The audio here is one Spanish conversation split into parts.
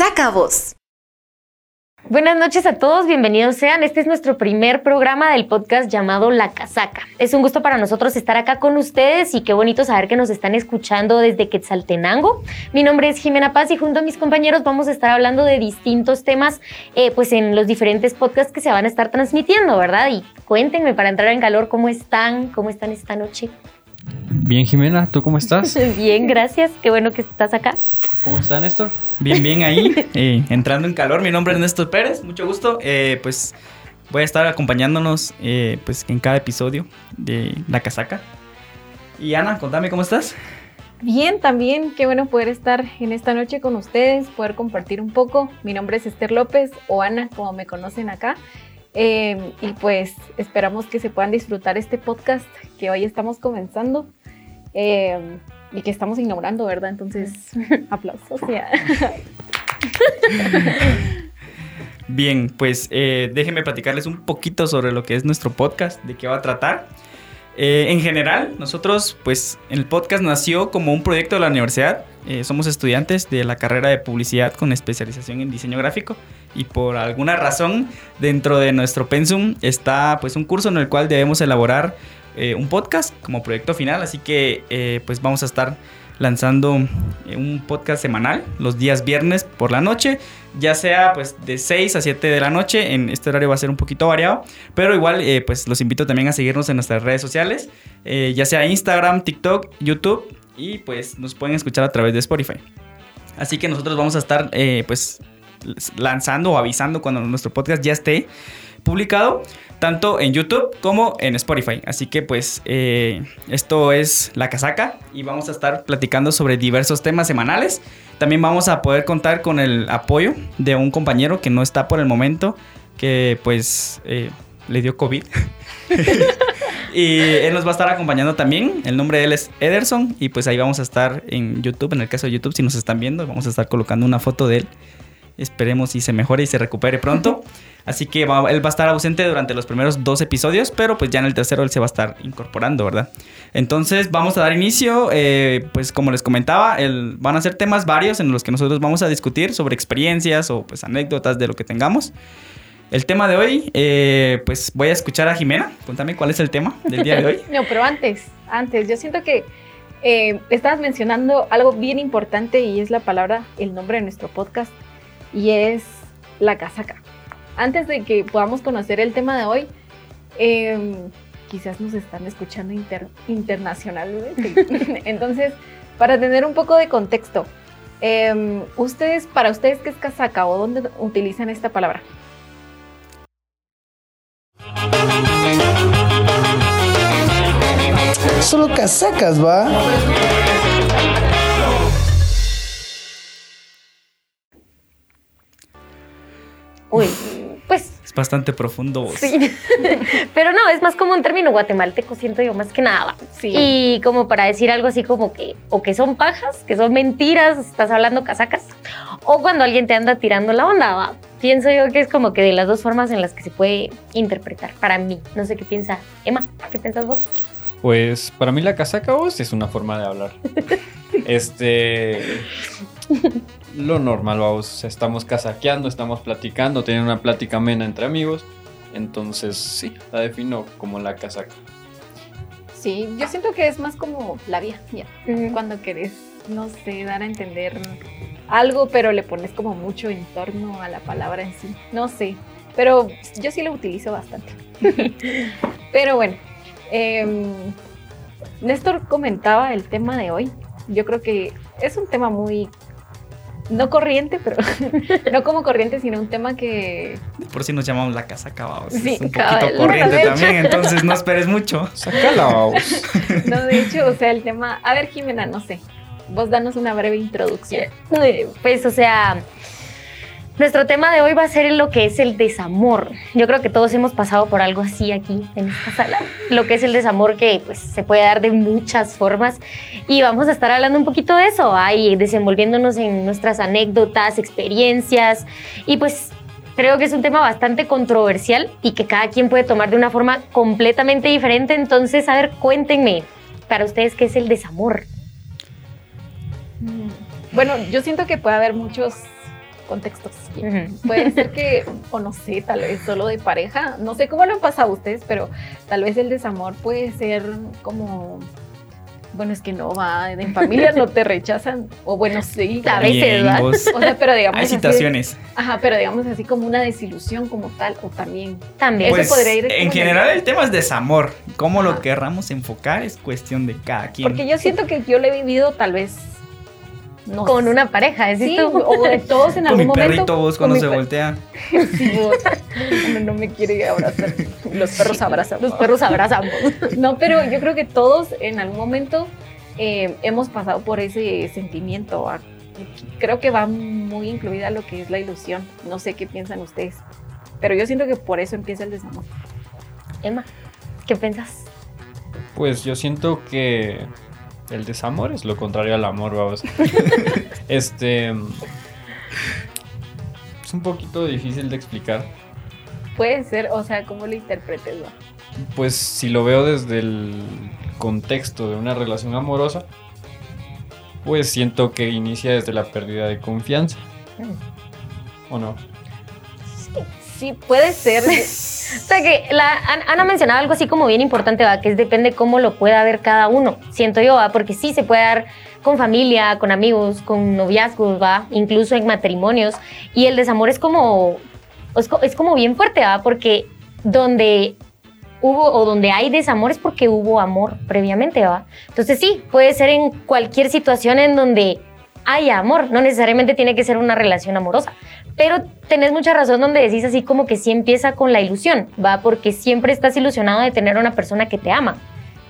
La Casaca Voz. Buenas noches a todos, bienvenidos sean. Este es nuestro primer programa del podcast llamado La Casaca. Es un gusto para nosotros estar acá con ustedes y qué bonito saber que nos están escuchando desde Quetzaltenango. Mi nombre es Jimena Paz y junto a mis compañeros vamos a estar hablando de distintos temas eh, pues en los diferentes podcasts que se van a estar transmitiendo, ¿verdad? Y cuéntenme para entrar en calor cómo están, cómo están esta noche. Bien, Jimena, ¿tú cómo estás? Bien, gracias. Qué bueno que estás acá. ¿Cómo está, Néstor? Bien, bien ahí, eh, entrando en calor. Mi nombre es Néstor Pérez, mucho gusto. Eh, pues voy a estar acompañándonos eh, pues en cada episodio de La Casaca. Y Ana, contame cómo estás. Bien, también qué bueno poder estar en esta noche con ustedes, poder compartir un poco. Mi nombre es Esther López o Ana, como me conocen acá. y pues esperamos que se puedan disfrutar este podcast que hoy estamos comenzando y que estamos inaugurando, ¿verdad? Entonces, aplausos. Bien, pues eh, déjenme platicarles un poquito sobre lo que es nuestro podcast, de qué va a tratar. Eh, en general, nosotros, pues, el podcast nació como un proyecto de la universidad. Eh, somos estudiantes de la carrera de publicidad con especialización en diseño gráfico y por alguna razón dentro de nuestro pensum está, pues, un curso en el cual debemos elaborar eh, un podcast como proyecto final, así que eh, pues vamos a estar lanzando eh, un podcast semanal los días viernes por la noche, ya sea pues de 6 a 7 de la noche, en este horario va a ser un poquito variado, pero igual pues los invito también a seguirnos en nuestras redes sociales, ya sea Instagram, TikTok, YouTube y pues nos pueden escuchar a través de Spotify. Así que nosotros vamos a estar pues lanzando o avisando cuando nuestro podcast ya esté publicado tanto en YouTube como en Spotify. Así que pues eh, esto es La Casaca y vamos a estar platicando sobre diversos temas semanales. También vamos a poder contar con el apoyo de un compañero que no está por el momento, que pues eh, le dio COVID. y él nos va a estar acompañando también. El nombre de él es Ederson y pues ahí vamos a estar en YouTube. En el caso de YouTube, si nos están viendo, vamos a estar colocando una foto de él. Esperemos y se mejore y se recupere pronto. Así que él va a estar ausente durante los primeros dos episodios, pero pues ya en el tercero él se va a estar incorporando, ¿verdad? Entonces vamos a dar inicio, eh, pues como les comentaba, van a ser temas varios en los que nosotros vamos a discutir sobre experiencias o pues anécdotas de lo que tengamos. El tema de hoy, eh, pues voy a escuchar a Jimena. Cuéntame cuál es el tema del día de hoy. no, pero antes, antes, yo siento que eh, estabas mencionando algo bien importante y es la palabra, el nombre de nuestro podcast, y es la casaca antes de que podamos conocer el tema de hoy, em, quizás nos están escuchando internacionalmente. Entonces, para tener un poco de contexto, em, ustedes, para ustedes, ¿qué es casaca o dónde utilizan esta palabra? Solo casacas, ¿va? Es bastante profundo. Sí, pero no, es más como un término guatemalteco, siento yo, más que nada. Sí. Y como para decir algo así como que, o que son pajas, que son mentiras, estás hablando casacas, o cuando alguien te anda tirando la onda, ¿va? Pienso yo que es como que de las dos formas en las que se puede interpretar, para mí. No sé qué piensa Emma, ¿qué piensas vos? Pues para mí la casaca vos es una forma de hablar. este lo normal, vamos, estamos casaqueando, estamos platicando, teniendo una plática amena entre amigos. Entonces, sí, la defino como la casaca. Sí, yo siento que es más como la vía, ya. Cuando querés, no sé, dar a entender algo, pero le pones como mucho en torno a la palabra en sí. No sé, pero yo sí lo utilizo bastante. pero bueno, em, Néstor comentaba el tema de hoy. Yo creo que es un tema muy no corriente, pero no como corriente, sino un tema que... Por si nos llamamos la casa acabados. Sí, es un poquito corriente también, entonces no esperes mucho. Sácala, No, de hecho, o sea, el tema... A ver, Jimena, no sé. Vos danos una breve introducción. Pues, o sea, nuestro tema de hoy va a ser lo que es el desamor. Yo creo que todos hemos pasado por algo así aquí en esta sala. Lo que es el desamor que pues, se puede dar de muchas formas. Y vamos a estar hablando un poquito de eso, ahí desenvolviéndonos en nuestras anécdotas, experiencias. Y pues creo que es un tema bastante controversial y que cada quien puede tomar de una forma completamente diferente. Entonces, a ver, cuéntenme para ustedes qué es el desamor. Bueno, yo siento que puede haber muchos contextos. Ujú. Puede ser que, o no sé, tal vez solo de pareja, no sé cómo lo han pasado ustedes, pero tal vez el desamor puede ser como, bueno, es que no va, en familia no te rechazan, o bueno, sí, A veces, ¿verdad? vos. o sea, pero digamos Hay así situaciones. ajá, pero digamos así como una desilusión como tal, o también. También. Eso Pues, podría ir en general en- el tema es desamor. Cómo lo querramos enfocar es cuestión de cada quien. Porque yo siento que yo lo he vivido tal vez, no con sé. una pareja, decís Sí, tú. o de todos en mi algún momento. perrito vos cuando se voltea. Sí, vos. No me quiere abrazar. Los perros abrazan. Los perros abrazamos. No, pero yo creo que todos en algún momento eh, hemos pasado por ese sentimiento. ah. Creo que va muy incluida lo que es la ilusión. No sé qué piensan ustedes. Pero yo siento que por eso empieza el desamor. Emma, ¿qué pensás? Pues yo siento que el desamor es lo contrario al amor, vamos. este. Es un poquito difícil de explicar. Puede ser, o sea, cómo lo interpretes. va? Pues si lo veo desde el contexto de una relación amorosa, pues siento que inicia desde la pérdida de confianza. ¿O no? Sí, puede ser. O sea que la, An- Ana mencionaba algo así como bien importante, ¿va? que es depende cómo lo pueda ver cada uno, siento yo, ¿va? porque sí se puede dar con familia, con amigos, con noviazgos, ¿va? incluso en matrimonios, y el desamor es como, es, co- es como bien fuerte, ¿va? porque donde hubo o donde hay desamor es porque hubo amor previamente, ¿va? Entonces sí, puede ser en cualquier situación en donde haya amor, no necesariamente tiene que ser una relación amorosa. Pero tenés mucha razón donde decís así como que sí empieza con la ilusión, ¿va? Porque siempre estás ilusionado de tener a una persona que te ama.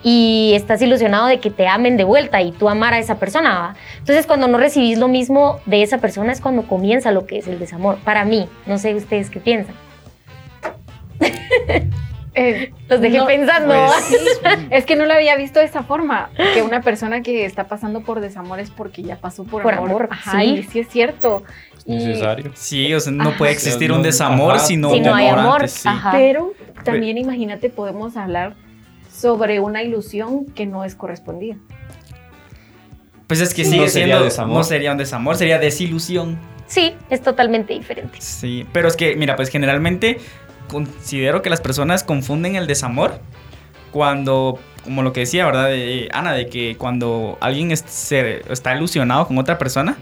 Y estás ilusionado de que te amen de vuelta y tú amar a esa persona, ¿va? Entonces cuando no recibís lo mismo de esa persona es cuando comienza lo que es el desamor. Para mí, no sé ustedes qué piensan. Eh, Los dejé no, pensando. Pues, Es que no lo había visto de esa forma, que una persona que está pasando por desamor es porque ya pasó por, Por amor. amor, Ajá, sí. y sí es cierto. Necesario. Sí, o sea, no Ajá. puede existir No, un desamor ajá. si no, Si no hay amor amor, antes, sí. ajá. Pero también imagínate, podemos hablar sobre una ilusión que no es correspondida. Pues es que Sí. sigue No sería siendo. desamor. No sería un desamor, sería desilusión. Sí, es totalmente diferente. Sí, pero es que, mira, pues generalmente considero que las personas confunden el desamor cuando, como lo que decía, ¿verdad? de- Ana, de que cuando alguien es- se- está ilusionado con otra persona,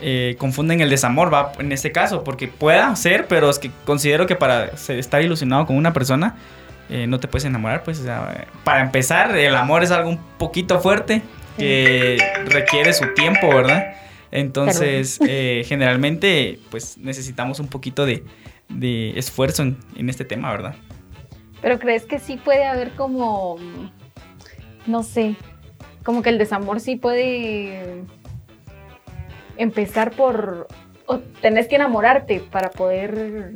eh, confunden el desamor, va, en este caso, porque pueda ser, pero es que considero que para estar ilusionado con una persona, eh, no te puedes enamorar, pues, o sea, eh, para empezar, el amor es algo un poquito fuerte que requiere su tiempo, ¿verdad? Entonces, eh, generalmente, pues necesitamos un poquito de, de esfuerzo en, en este tema, ¿verdad? Pero crees que sí puede haber como, no sé, como que el desamor sí puede empezar por, o tenés que enamorarte para poder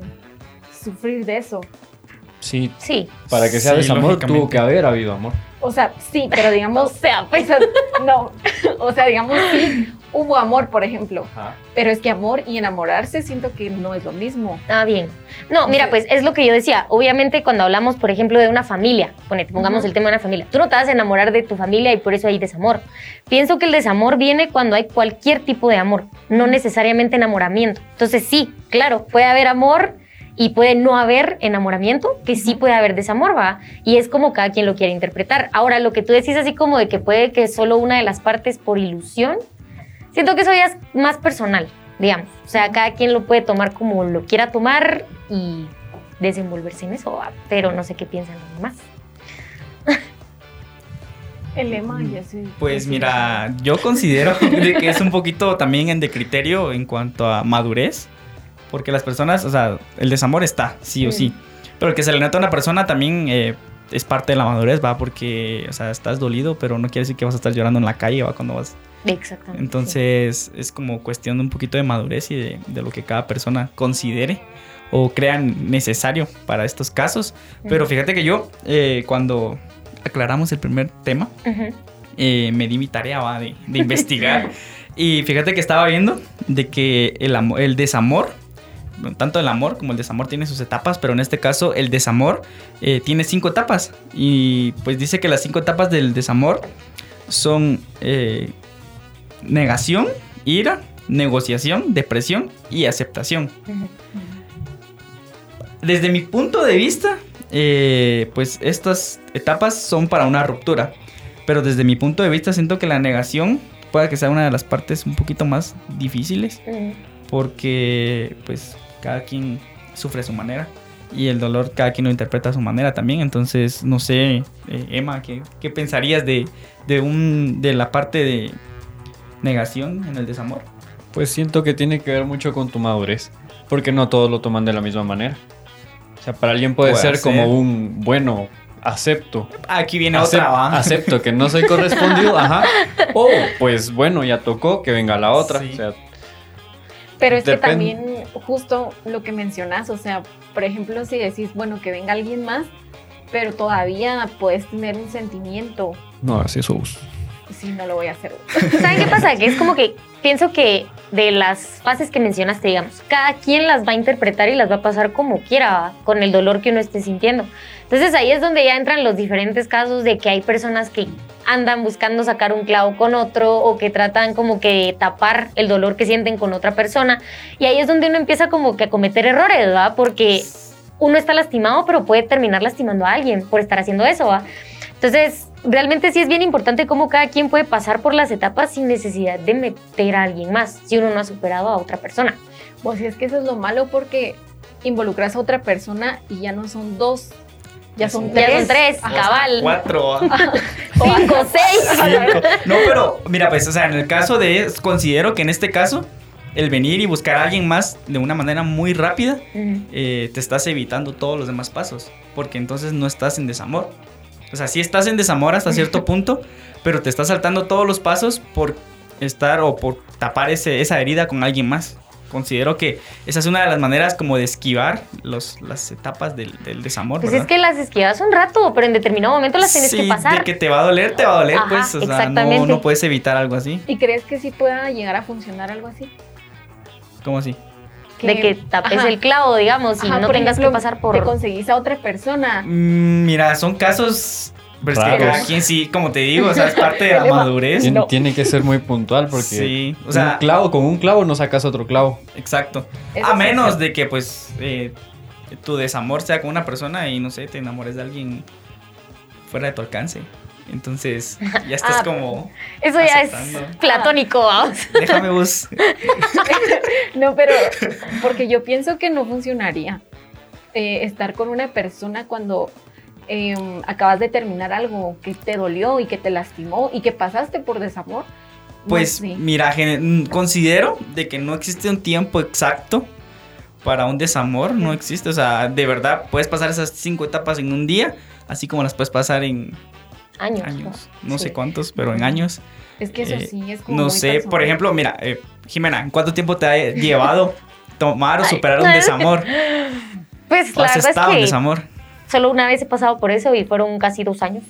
sufrir de eso. Sí, Sí. para que sea Sí, desamor tuvo que haber habido amor. O sea, sí, pero digamos, O sea, pues, o sea, no, o sea, digamos, sí, hubo amor, por ejemplo, pero es que amor y enamorarse siento que no es lo mismo. Ah, bien. No, mira, pues es lo que yo decía. Obviamente, cuando hablamos, por ejemplo, de una familia, ponete, pongamos Ujú. el tema de una familia, tú no te vas a enamorar de tu familia y por eso hay desamor. Pienso que el desamor viene cuando hay cualquier tipo de amor, no necesariamente enamoramiento. Entonces, sí, claro, puede haber amor y puede no haber enamoramiento, que sí puede haber desamor, va. Y es como cada quien lo quiere interpretar. Ahora, lo que tú decís así como de que puede que solo una de las partes por ilusión, siento que eso ya es más personal, digamos. O sea, cada quien lo puede tomar como lo quiera tomar y desenvolverse en eso, ¿va? pero no sé qué piensan los demás. El lema ya sé. Pues mira, yo considero de que es un poquito también en de criterio en cuanto a madurez, porque las personas, o sea, el desamor está, sí o sí, pero el que se le nota a una persona también eh, es parte de la madurez, va, porque, o sea, estás dolido, pero no quiere decir que vas a estar llorando en la calle, va, cuando vas. Exactamente. Entonces es como cuestión de un poquito de madurez y de, de lo que cada persona considere o crea necesario para estos casos. Pero fíjate que yo, eh, cuando aclaramos el primer tema, eh, me di mi tarea ¿va? de, de investigar. y fíjate que estaba viendo de que el, el desamor, tanto el amor como el desamor tiene sus etapas, pero en este caso el desamor eh, tiene cinco etapas. Y pues dice que las cinco etapas del desamor son eh, negación, ira, negociación, depresión y aceptación. Desde mi punto de vista, eh, pues estas etapas son para una ruptura. Pero desde mi punto de vista siento que la negación puede que sea una de las partes un poquito más difíciles. Porque pues cada quien sufre a su manera. Y el dolor cada quien lo interpreta a su manera también. Entonces, no sé, eh, Emma, ¿qué, qué pensarías de, de, un, de la parte de negación en el desamor? Pues siento que tiene que ver mucho con tu madurez, porque no todos lo toman de la misma manera. O sea, para alguien puede, Puede ser, ser. como un, bueno, acepto. Aquí viene Acep- otra, ¿va? acepto que no soy correspondido, ajá. O, pues bueno, ya tocó, que venga la otra. Sí. O sea, Pero es que también justo lo que mencionas, o sea, por ejemplo, si decís, bueno, que venga alguien más, pero todavía puedes tener un sentimiento, no hagas eso. sí, no lo voy a hacer. ¿Saben qué pasa? Que es como que pienso que de las fases que mencionaste, digamos, cada quien las va a interpretar y las va a pasar como quiera, con el dolor que uno esté sintiendo. Entonces ahí es donde ya entran los diferentes casos de que hay personas que andan buscando sacar un clavo con otro o que tratan como que tapar el dolor que sienten con otra persona. Y ahí es donde uno empieza como que a cometer errores, ¿va? Porque uno está lastimado, pero puede terminar lastimando a alguien por estar haciendo eso, ¿va? Entonces, realmente sí es bien importante cómo cada quien puede pasar por las etapas sin necesidad de meter a alguien más, si uno no ha superado a otra persona. Si es que eso es lo malo porque involucras a otra persona y ya no son dos, ya son Ya tres. son tres, Ajá. cabal. Cuatro. Cinco, seis. Cinco. No, pero mira, pues, o sea, en el caso de, considero que en este caso, el venir y buscar a alguien más de una manera muy rápida, eh, te estás evitando todos los demás pasos, porque entonces no estás en desamor. O sea, sí estás en desamor hasta cierto punto, pero te estás saltando todos los pasos por estar o por tapar ese, esa herida con alguien más. Considero que esa es una de las maneras como de esquivar los, las etapas del, del desamor. Pues ¿verdad? es que las esquivas un rato, pero en determinado momento las tienes Sí, que pasar. De que te va a doler, te va a doler, Ajá, pues. O sea, no, exactamente. no puedes evitar algo así. ¿Y crees que sí pueda llegar a funcionar algo así? ¿Cómo así? De que tapes Ajá. el clavo, digamos, y Ajá, no tengas ejemplo, que pasar Te por... conseguís a otra persona. Mm, mira, son casos. Pero es que cada quien sí, como te digo, o sea, es parte de la madurez. Tiene, No. tiene que ser muy puntual porque Sí, o sea- un clavo con un clavo no sacas otro clavo. Exacto. Eso a menos de que, pues, eh, tu desamor sea con una persona y no sé, te enamores de alguien fuera de tu alcance. Entonces, ya estás Ah, como. Eso ya aceptando. es platónico, vamos. Déjame vos. No, pero porque yo pienso que no funcionaría eh, estar con una persona cuando eh, acabas de terminar algo que te dolió y que te lastimó y que pasaste por desamor. No Pues, sé. mira, mm, considero de que no existe un tiempo exacto para un desamor. No existe. O sea, de verdad, puedes pasar esas cinco etapas en un día, así como las puedes pasar en Años. años. No Sí. sé cuántos, pero en años. es que eso eh, sí es como No sé, por personal. ejemplo, mira, eh, Jimena, ¿en cuánto tiempo te ha llevado tomar o Ay, superar un no. desamor? Pues ¿O la has verdad estado es en que desamor? Solo una vez he pasado por eso y fueron casi dos años.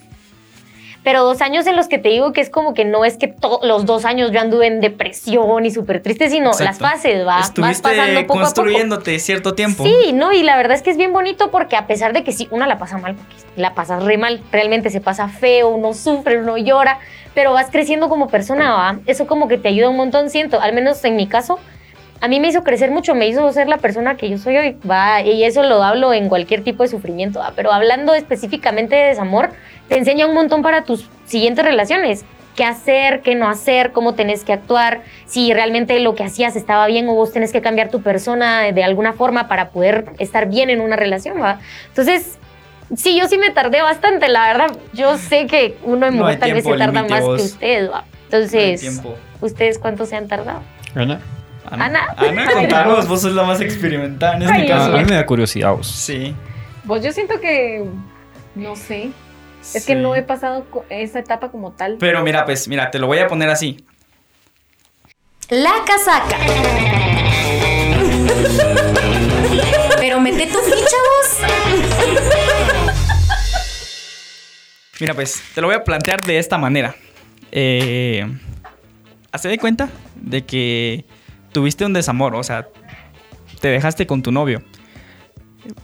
Pero dos años en los que te digo que es como que no es que los dos años yo anduve en depresión y súper triste, sino las Exacto. fases, va, vas Estuviste pasando poco a poco. construyéndote cierto tiempo. Sí, no, y la verdad es que es bien bonito porque a pesar de que sí, una la pasa mal, porque la pasas re mal, realmente se pasa feo, uno sufre, uno llora, pero vas creciendo como persona, ¿va? Eso como que te ayuda un montón, siento, al menos en mi caso, a mí me hizo crecer mucho, me hizo ser la persona que yo soy hoy, va, y eso lo hablo en cualquier tipo de sufrimiento, ¿va? pero hablando específicamente de desamor, te enseña un montón para tus siguientes relaciones. Qué hacer, qué no hacer, cómo tenés que actuar, si realmente lo que hacías estaba bien o vos tenés que cambiar tu persona de, de alguna forma para poder estar bien en una relación, ¿va? Entonces, sí, yo sí me tardé bastante, la verdad. Yo sé que uno en No mujer tal vez se tarda más vos. que ustedes, ¿va? Entonces. ¿ustedes cuánto se han tardado? Ana, Ana. Ana, contanos, vos sos la más experimentada en este Ay, caso. a mí me da curiosidad. vos. Sí. Pues yo siento que, no sé, es que no he pasado esa etapa como tal. Pero mira, pues, mira, te lo voy a poner así. La casaca. Pero mete tu ficha vos. Mira, pues, te lo voy a plantear de esta manera. Eh, Hazte de cuenta de que tuviste un desamor, o sea, te dejaste con tu novio,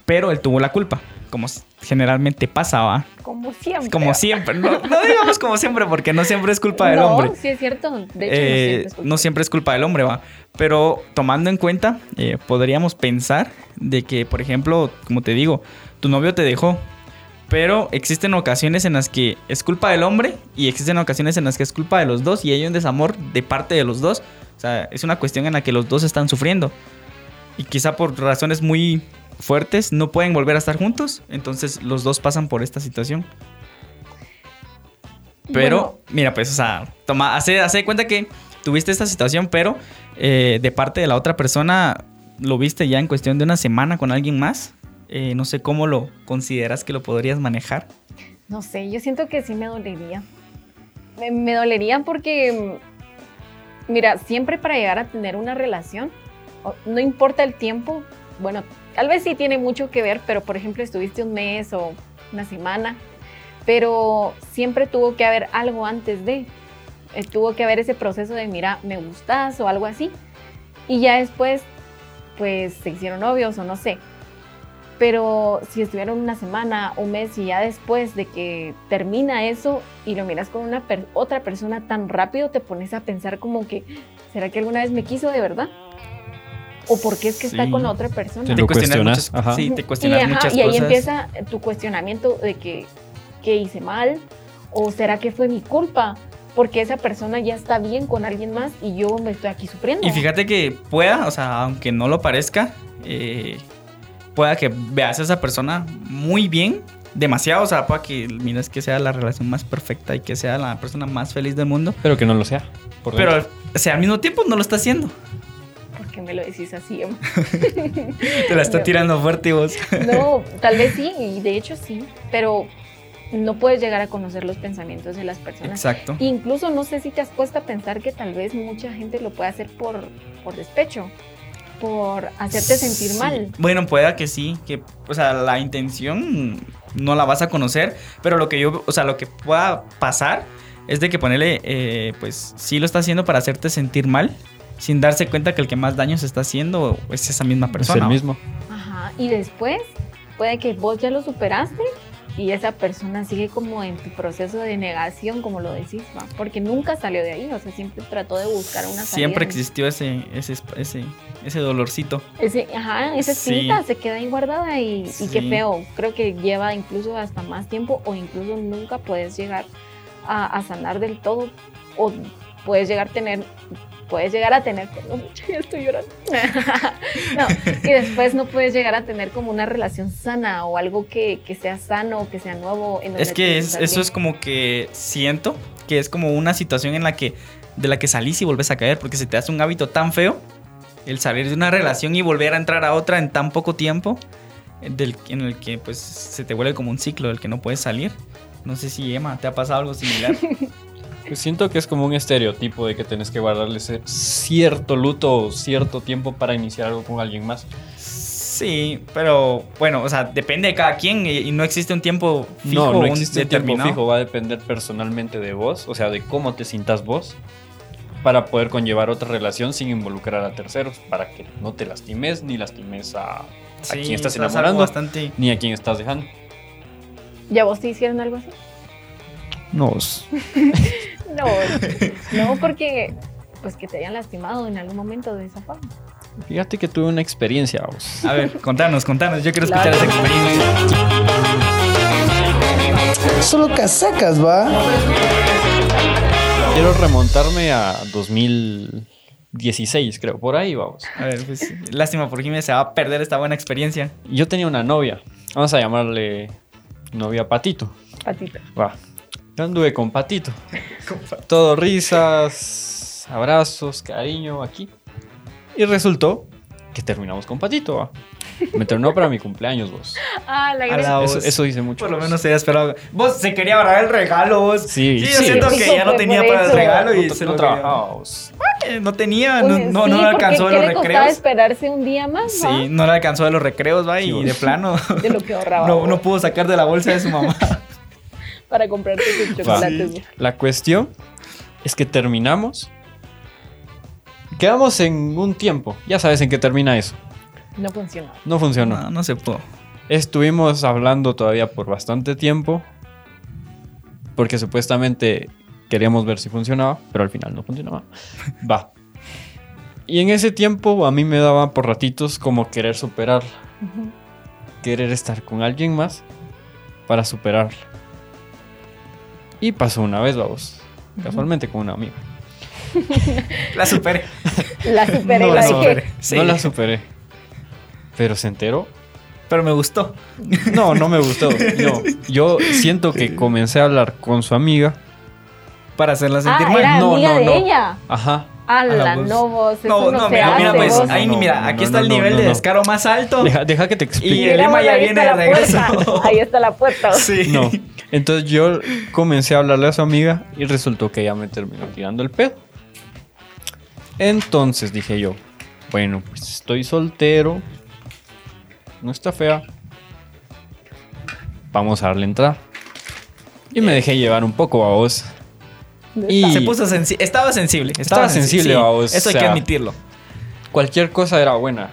pero él tuvo la culpa. como generalmente pasa, ¿va? Como siempre. Como siempre. No, no digamos como siempre, porque no siempre es culpa del no, hombre. sí es cierto. De hecho, no Eh, siempre es culpa. no siempre es culpa del hombre, va. Pero tomando en cuenta, eh, podríamos pensar de que, por ejemplo, como te digo, tu novio te dejó. Pero existen ocasiones en las que es culpa del hombre y existen ocasiones en las que es culpa de los dos y hay un desamor de parte de los dos. O sea, es una cuestión en la que los dos están sufriendo. Y quizá por razones muy fuertes no pueden volver a estar juntos. Entonces los dos pasan por esta situación. Pero, Bueno. mira, pues, o sea, toma, hace, hace cuenta que tuviste esta situación, pero eh, de parte de la otra persona lo viste ya en cuestión de una semana con alguien más. Eh, no sé cómo lo consideras que lo podrías manejar. No sé, yo siento que sí me dolería. Me, me dolería porque, mira, siempre para llegar a tener una relación, no importa el tiempo, bueno, tal vez sí tiene mucho que ver, pero por ejemplo estuviste un mes o una semana, pero siempre tuvo que haber algo antes de, eh, tuvo que haber ese proceso de, mira, me gustas o algo así, y ya después, pues se hicieron novios o no sé, pero si estuvieron una semana, un mes y ya después de que termina eso y lo miras con una per- otra persona tan rápido, te pones a pensar como que, ¿será que alguna vez me quiso de verdad? ¿O por qué es que está con la otra persona? Te lo cuestionas, muchas, ajá. sí, te y, cuestionas ajá, muchas y ahí cosas. empieza tu cuestionamiento de que, que hice mal o será que fue mi culpa porque esa persona ya está bien con alguien más y yo me estoy aquí sufriendo. Y fíjate que pueda, o sea, aunque no lo parezca, eh, pueda que veas a esa persona muy bien, demasiado, o sea, para que mires que sea la relación más perfecta y que sea la persona más feliz del mundo. Pero que no lo sea. por Pero, dentro. o sea, al mismo tiempo no lo está haciendo. ¿Por qué me lo decís así? Emma? Te la está No. tirando fuerte y vos. No, tal vez sí, y de hecho sí, pero no puedes llegar a conocer los pensamientos de las personas. Exacto. Incluso no sé si te has puesto a pensar que tal vez mucha gente lo puede hacer por, por despecho, por hacerte sentir Sí. mal. Bueno, pueda que sí, que, o sea, la intención no la vas a conocer, pero lo que yo, o sea, lo que pueda pasar es de que ponerle, eh, pues sí lo está haciendo para hacerte sentir mal, sin darse cuenta que el que más daño se está haciendo es esa misma es persona. el mismo. Ajá, y después puede que vos ya lo superaste y esa persona sigue como en tu proceso de negación, como lo decís, ¿va? porque nunca salió de ahí, o sea, siempre trató de buscar una salida. Siempre existió ese, ese, ese, ese dolorcito. Ese, ajá, esa Sí. espinita se queda ahí guardada y, y qué feo. Creo que lleva incluso hasta más tiempo o incluso nunca puedes llegar a, a sanar del todo o puedes llegar a tener, puedes llegar a tener, perdón, ya estoy llorando. no, y después no puedes llegar a tener como una relación sana o algo que, que sea sano, que sea nuevo. En Es que es- eso es como que siento que es como una situación en la que de la que salís y volvés a caer porque se te hace un hábito tan feo el salir de una relación y volver a entrar a otra en tan poco tiempo eh, del, en el que pues se te vuelve como un ciclo del que no puedes salir. No sé si Emma te ha pasado algo similar. Pues siento que es como un estereotipo de que tenés que guardarle cierto luto o cierto tiempo para iniciar algo con alguien más. sí, pero bueno, o sea, depende de cada quien y, y no existe un tiempo fijo no, no existe un tiempo fijo, va a depender personalmente de vos, o sea, de cómo te sintas vos, para poder conllevar otra relación sin involucrar a terceros, para que no te lastimes ni lastimes a, a Sí, quien estás enamorando, bastante ni a quien estás dejando. ¿Ya vos te hicieron algo así? No, No, no, porque pues que te hayan lastimado en algún momento de esa forma. fíjate que tuve una experiencia, vos. A ver, contanos, contanos, yo quiero escuchar esa experiencia. Solo casacas, va. Quiero remontarme a 2016, creo, por ahí vamos. A ver, pues lástima por Jiménez se va a perder esta buena experiencia. Yo tenía una novia, vamos a llamarle novia Patito. Patito. Va. Yo anduve con Patito. Todo risas, abrazos, cariño aquí. Y resultó que terminamos con Patito. va. Me terminó para mi cumpleaños, vos. Ah, la A gran- la- Eso, dice mucho. Por lo vos. menos se había esperado. Vos se quería ahorrar el regalo, vos. Sí, yo sí. siento Sí, que ya no tenía para el regalo y no, se no lo trabajaba, vos. quería. No tenía, Pues, no, no, sí, no le alcanzó de ¿qué los le recreos. esperarse un día más, Sí, va? no le alcanzó de los recreos, va, Sí, y vos. de plano De lo que ahorraba. no, no pudo sacar de la bolsa de su mamá. Para comprarte tus chocolates. La cuestión es que terminamos. Quedamos en un tiempo. Ya sabes en qué termina eso. No funcionó. No funcionó. No, no se pudo. Estuvimos hablando todavía por bastante tiempo. Porque supuestamente queríamos ver si funcionaba, pero al final no funcionaba. Va. Y en ese tiempo a mí me daba por ratitos como querer superarla. Querer estar con alguien más para superarla. Y pasó una vez, vamos. Casualmente con una amiga. La superé. La superé, No la la superé. Sí. No la superé. Pero se enteró. Pero me gustó. No, no me gustó. No. Yo siento que comencé a hablar con su amiga. Para hacerla sentir Ah, mal. era No, amiga no, de no. ella. Ajá. Ala, vos. no vos, No, no, mira, mira, pues ahí No, mira, aquí no, está el no, nivel no, de no. descaro más alto. Deja, deja que te explique. Y el Emma ya viene de la puerta. regreso. Ahí está la puerta. Sí. No. Entonces yo comencé a hablarle a su amiga y resultó que ella me terminó tirando el pedo. Entonces dije yo, bueno, pues estoy soltero. No está fea. Vamos a darle entrada. Y me dejé llevar un poco a vos. Y Se puso sensible. Estaba sensible. Estaba, Estaba sensible, sí, vamos, Eso hay que admitirlo. cualquier cosa era buena.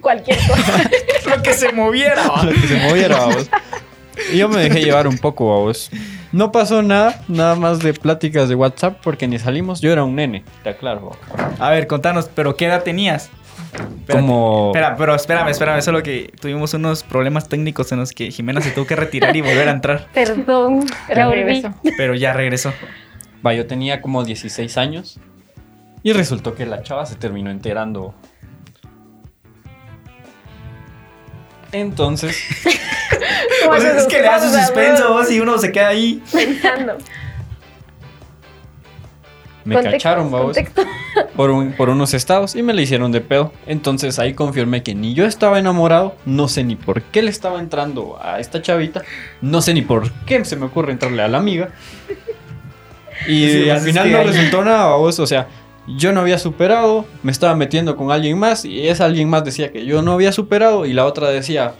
Cualquier cosa. Lo que se moviera. Lo que se moviera, vos. Y yo me dejé llevar un poco, a vos. No pasó nada, nada más de pláticas de WhatsApp porque ni salimos. Yo era un nene, te aclaro. A ver, contanos, ¿pero qué edad tenías? Espérate. Como. Espera, pero espérame, espérame, solo que tuvimos unos problemas técnicos en los que Jimena se tuvo que retirar y volver a entrar, Perdón, Pero pero ya regresó. Va, yo tenía como 16 años. Y resultó que la chava se terminó enterando. Entonces, es que le hace suspenso vos y uno se queda ahí. Pensando. me Contexto, cacharon, vamos, por, un- por unos estados y me le hicieron de pedo. Entonces ahí confirmé que ni yo estaba enamorado, no sé ni por qué le estaba entrando a esta chavita, no sé ni por qué se me ocurre entrarle a la amiga. Y Sí, al pues es final que no hay- resultó nada, vos, o sea, yo no había superado, me estaba metiendo con alguien más y esa alguien más decía que yo no había superado y la otra decía,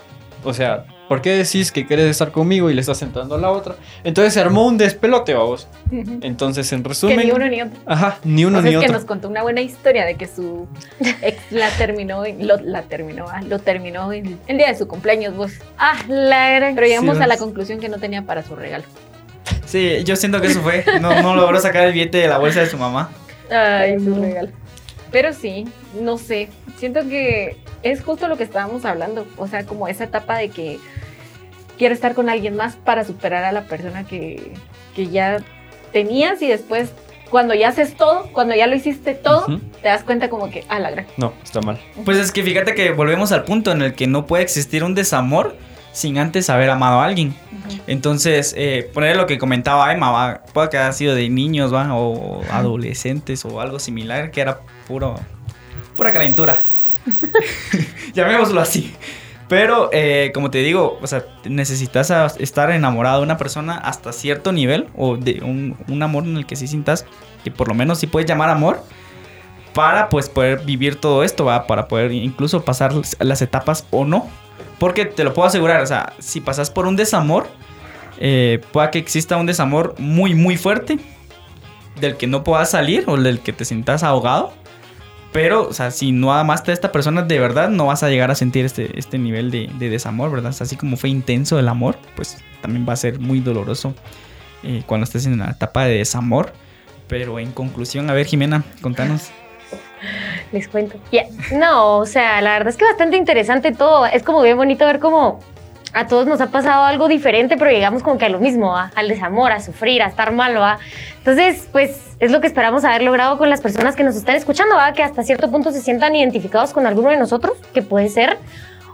o sea, ¿por qué decís que quieres estar conmigo y le estás entrando a la otra? Entonces se armó un despelote, vos. Entonces, en Que resumen, ni uno ni otro. ajá, ni uno O sea, ni es que otro. nos contó una buena historia de que su ex la terminó, lo, la terminó, ah, lo terminó en el día de su cumpleaños, vos. Ah, la gran. Pero llegamos Sí, a la conclusión que no tenía para su regalo. Sí, yo siento que eso fue. No, no logró sacar el billete de la bolsa de su mamá. Ay, no. regalo. Pero sí, no sé. Siento que es justo lo que estábamos hablando. O sea, como esa etapa de que quiero estar con alguien más para superar a la persona que, que ya tenías y después, cuando ya haces todo, cuando ya lo hiciste todo, te das cuenta como que, ah, la gran. No, está mal. Pues es que fíjate que volvemos al punto en el que no puede existir un desamor sin antes haber amado a alguien. Entonces, eh, poner lo que comentaba Emma, ¿va? puede que haya sido de niños, ¿va? o adolescentes o algo similar, que era puro, pura calentura. Llamémoslo así. Pero, eh, como te digo, o sea, necesitas estar enamorado de una persona hasta cierto nivel o de un, un amor en el que sí sintas que por lo menos sí puedes llamar amor para pues poder vivir todo esto, ¿va? Para poder incluso pasar las etapas o no. Porque te lo puedo asegurar, o sea, si pasas por un desamor, eh, pueda que exista un desamor muy, muy fuerte, del que no puedas salir o del que te sientas ahogado. Pero, o sea, si no amaste a esta persona de verdad, no vas a llegar a sentir este, este nivel de, de desamor, ¿verdad? Así como fue intenso el amor, pues también va a ser muy doloroso eh, cuando estés en la etapa de desamor. Pero en conclusión, a ver, Jimena, contanos. Les cuento. Ya. No, o sea, la verdad es que bastante interesante todo. Es como bien bonito ver cómo a todos nos ha pasado algo diferente, pero llegamos como que a lo mismo, ¿va? al desamor, a sufrir, a estar mal, ¿va? Entonces, pues es lo que esperamos haber logrado con las personas que nos están escuchando, ¿va? que hasta cierto punto se sientan identificados con alguno de nosotros, que puede ser,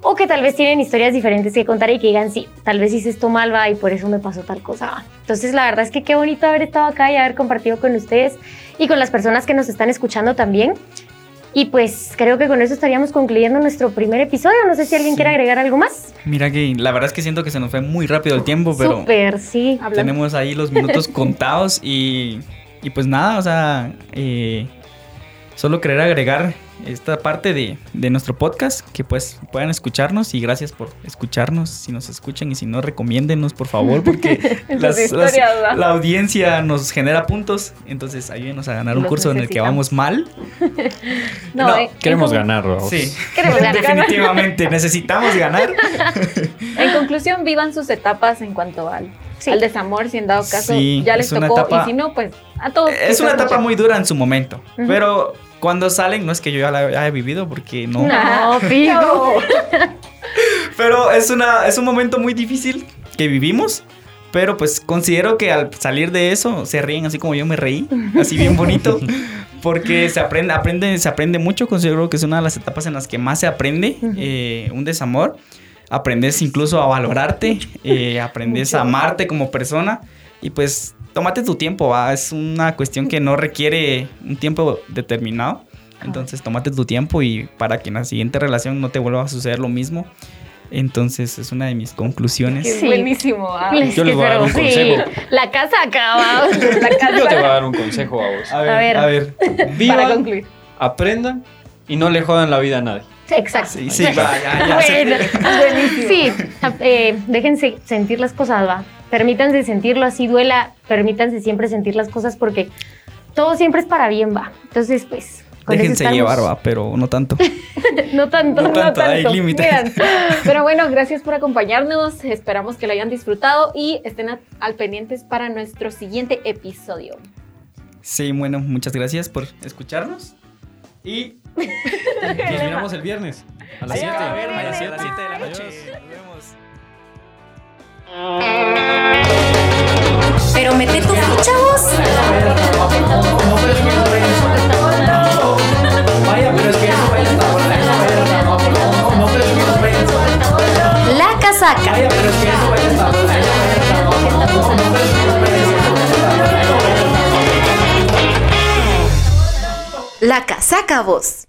o que tal vez tienen historias diferentes que contar y que digan, sí, tal vez hice esto mal, va, y por eso me pasó tal cosa. ¿va? Entonces, la verdad es que qué bonito haber estado acá y haber compartido con ustedes y con las personas que nos están escuchando también. Y pues creo que con eso estaríamos concluyendo nuestro primer episodio. No sé si alguien Sí. quiere agregar algo más. Mira que la verdad es que siento que se nos fue muy rápido el tiempo, pero Súper, sí. Tenemos ahí los minutos contados y, y pues nada, o sea, eh, solo querer agregar esta parte de, de nuestro podcast, que pues puedan escucharnos y gracias por escucharnos, si nos escuchan y si no, recomiéndenos por favor, porque la audiencia nos genera puntos, entonces ayúdenos a ganar un curso en el que vamos mal. No, No, eh, Queremos en, ganar. Sí, Queremos ganar. definitivamente, necesitamos ganar. En conclusión, vivan sus etapas en cuanto al, Sí. al desamor, si en dado caso Sí, ya les tocó, etapa- y si no, pues a todos. Es una etapa muy dura en su momento, pero cuando salen, no es que yo ya la haya vivido, porque no. No, fijo. Pero es, una, es un momento muy difícil que vivimos. Pero pues considero que al salir de eso se ríen así como yo me reí, así bien bonito, porque se aprende, aprende, se aprende mucho. Considero que es una de las etapas en las que más se aprende eh, un desamor. Aprendes incluso a valorarte, eh, aprendes a amarte como persona y pues tómate tu tiempo, ¿va? es una cuestión que no requiere un tiempo determinado. Entonces tómate tu tiempo y para que en la siguiente relación no te vuelva a suceder lo mismo. Entonces es una de mis conclusiones. Sí. buenísimo. ah. Yo les voy a dar un sí, consejo. La casa acaba. La casa- Yo te voy a dar un consejo a vos. A ver, A ver. a ver. Para Vivan, concluir. aprendan y no le jodan la vida a nadie. Exacto. Sí, sí, va, ya, ya sé. Bueno, sí, eh, déjense sentir las cosas, va. Permítanse sentirlo así duela, permítanse siempre sentir las cosas porque todo siempre es para bien, va. Entonces, pues. con Déjense llevar, va, pero no tanto. No tanto. No tanto, hay límites. Pero bueno, gracias por acompañarnos. Esperamos que lo hayan disfrutado y estén a- al pendientes para nuestro siguiente episodio. Sí, bueno, muchas gracias por escucharnos. Y Nos miramos el viernes. A las 7. a ver, A las 7 de la noche. Nos vemos. Pero mete tu ficha vos. Vaya, pero es que. La casaca. Vaya, pero es que. La casaca voz.